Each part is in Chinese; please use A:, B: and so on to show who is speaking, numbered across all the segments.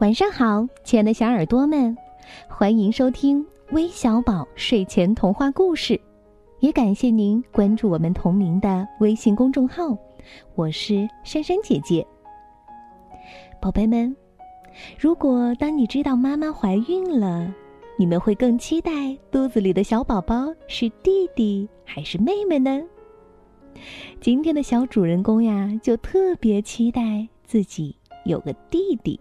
A: 晚上好，亲爱的小耳朵们，欢迎收听微小宝睡前童话故事，也感谢您关注我们同名的微信公众号。我是珊珊姐姐。宝贝们，如果当你知道妈妈怀孕了，你们会更期待肚子里的小宝宝是弟弟还是妹妹呢？今天的小主人公呀，就特别期待自己有个弟弟。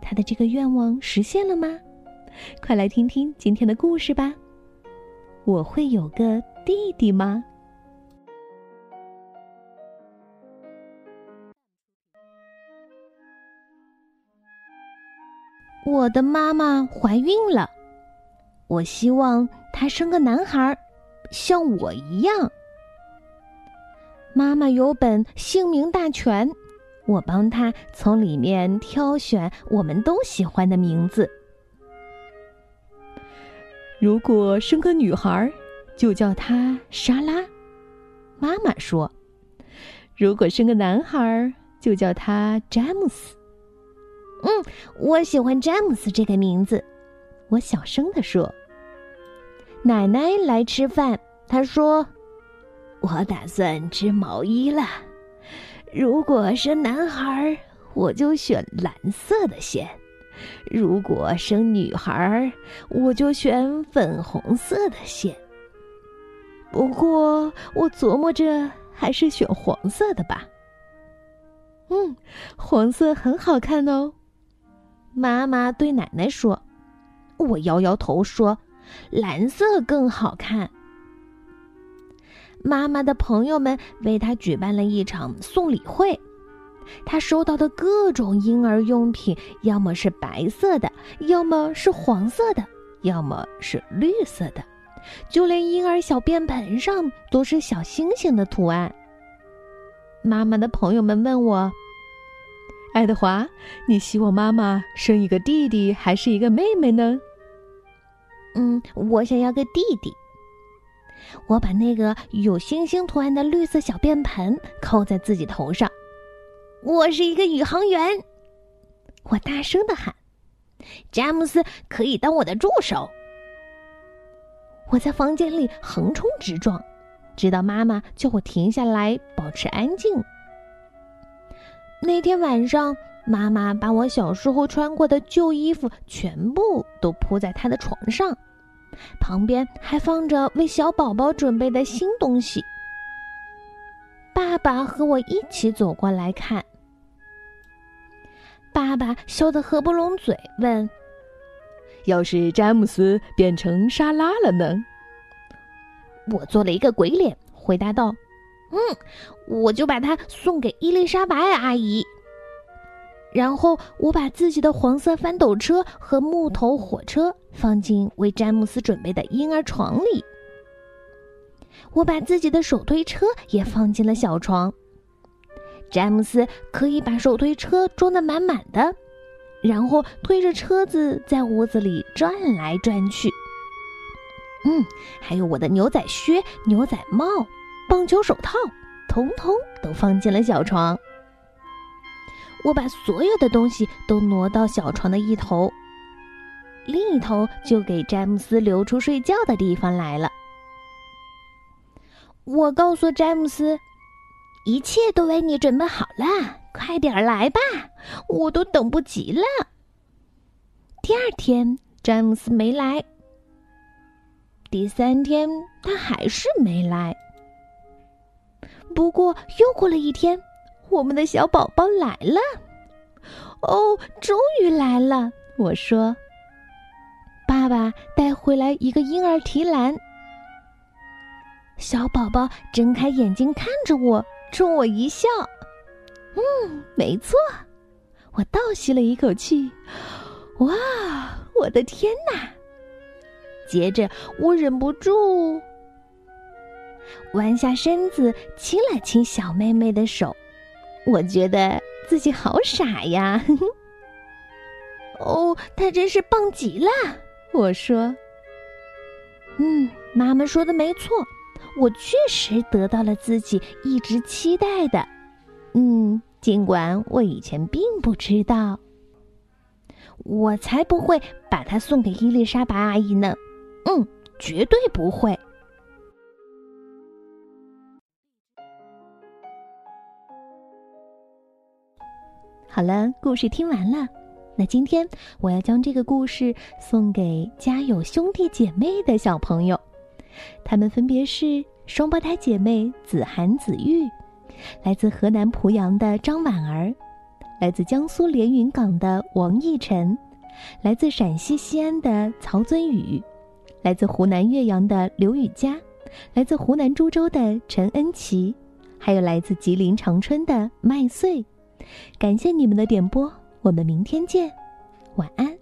A: 他的这个愿望实现了吗？快来听听今天的故事吧。我会有个弟弟吗？我的妈妈怀孕了，我希望她生个男孩，像我一样。妈妈有本姓名大全。我帮他从里面挑选我们都喜欢的名字。如果生个女孩，就叫她莎拉。妈妈说：“如果生个男孩，就叫他詹姆斯。”嗯，我喜欢詹姆斯这个名字。我小声的说：“奶奶来吃饭。”她说：“我打算织毛衣了。”如果生男孩，我就选蓝色的线；如果生女孩，我就选粉红色的线。不过我琢磨着，还是选黄色的吧。嗯，黄色很好看哦。妈妈对奶奶说：“我摇摇头说，蓝色更好看。”妈妈的朋友们为她举办了一场送礼会，她收到的各种婴儿用品，要么是白色的，要么是黄色的，要么是绿色的，就连婴儿小便盆上都是小星星的图案。妈妈的朋友们问我：“爱德华，你希望妈妈生一个弟弟还是一个妹妹呢？”嗯，我想要个弟弟。我把那个有星星图案的绿色小便盆扣在自己头上。我是一个宇航员，我大声的喊：“詹姆斯可以当我的助手。”我在房间里横冲直撞，直到妈妈叫我停下来，保持安静。那天晚上，妈妈把我小时候穿过的旧衣服全部都铺在她的床上。旁边还放着为小宝宝准备的新东西。爸爸和我一起走过来看。爸爸笑得合不拢嘴，问：“要是詹姆斯变成沙拉了呢？”我做了一个鬼脸，回答道：“嗯，我就把它送给伊丽莎白阿姨。”然后我把自己的黄色翻斗车和木头火车放进为詹姆斯准备的婴儿床里。我把自己的手推车也放进了小床。詹姆斯可以把手推车装得满满的，然后推着车子在屋子里转来转去。嗯，还有我的牛仔靴、牛仔帽、棒球手套，通通都放进了小床。我把所有的东西都挪到小床的一头，另一头就给詹姆斯留出睡觉的地方来了。我告诉詹姆斯，一切都为你准备好了，快点来吧，我都等不及了。第二天，詹姆斯没来。第三天，他还是没来。不过，又过了一天。我们的小宝宝来了，哦，终于来了！我说：“爸爸带回来一个婴儿提篮。”小宝宝睁开眼睛看着我，冲我一笑。嗯，没错，我倒吸了一口气。哇，我的天哪！接着我忍不住弯下身子亲了亲小妹妹的手。我觉得自己好傻呀！哦，他真是棒极了！我说：“嗯，妈妈说的没错，我确实得到了自己一直期待的。嗯，尽管我以前并不知道。”我才不会把它送给伊丽莎白阿姨呢。嗯，绝对不会。好了，故事听完了。那今天我要将这个故事送给家有兄弟姐妹的小朋友，他们分别是双胞胎姐妹子涵、子玉，来自河南濮阳的张婉儿，来自江苏连云港的王逸晨，来自陕西西安的曹尊宇，来自湖南岳阳的刘雨佳，来自湖南株洲的陈恩琪，还有来自吉林长春的麦穗。感谢你们的点播。我们明天见，晚安。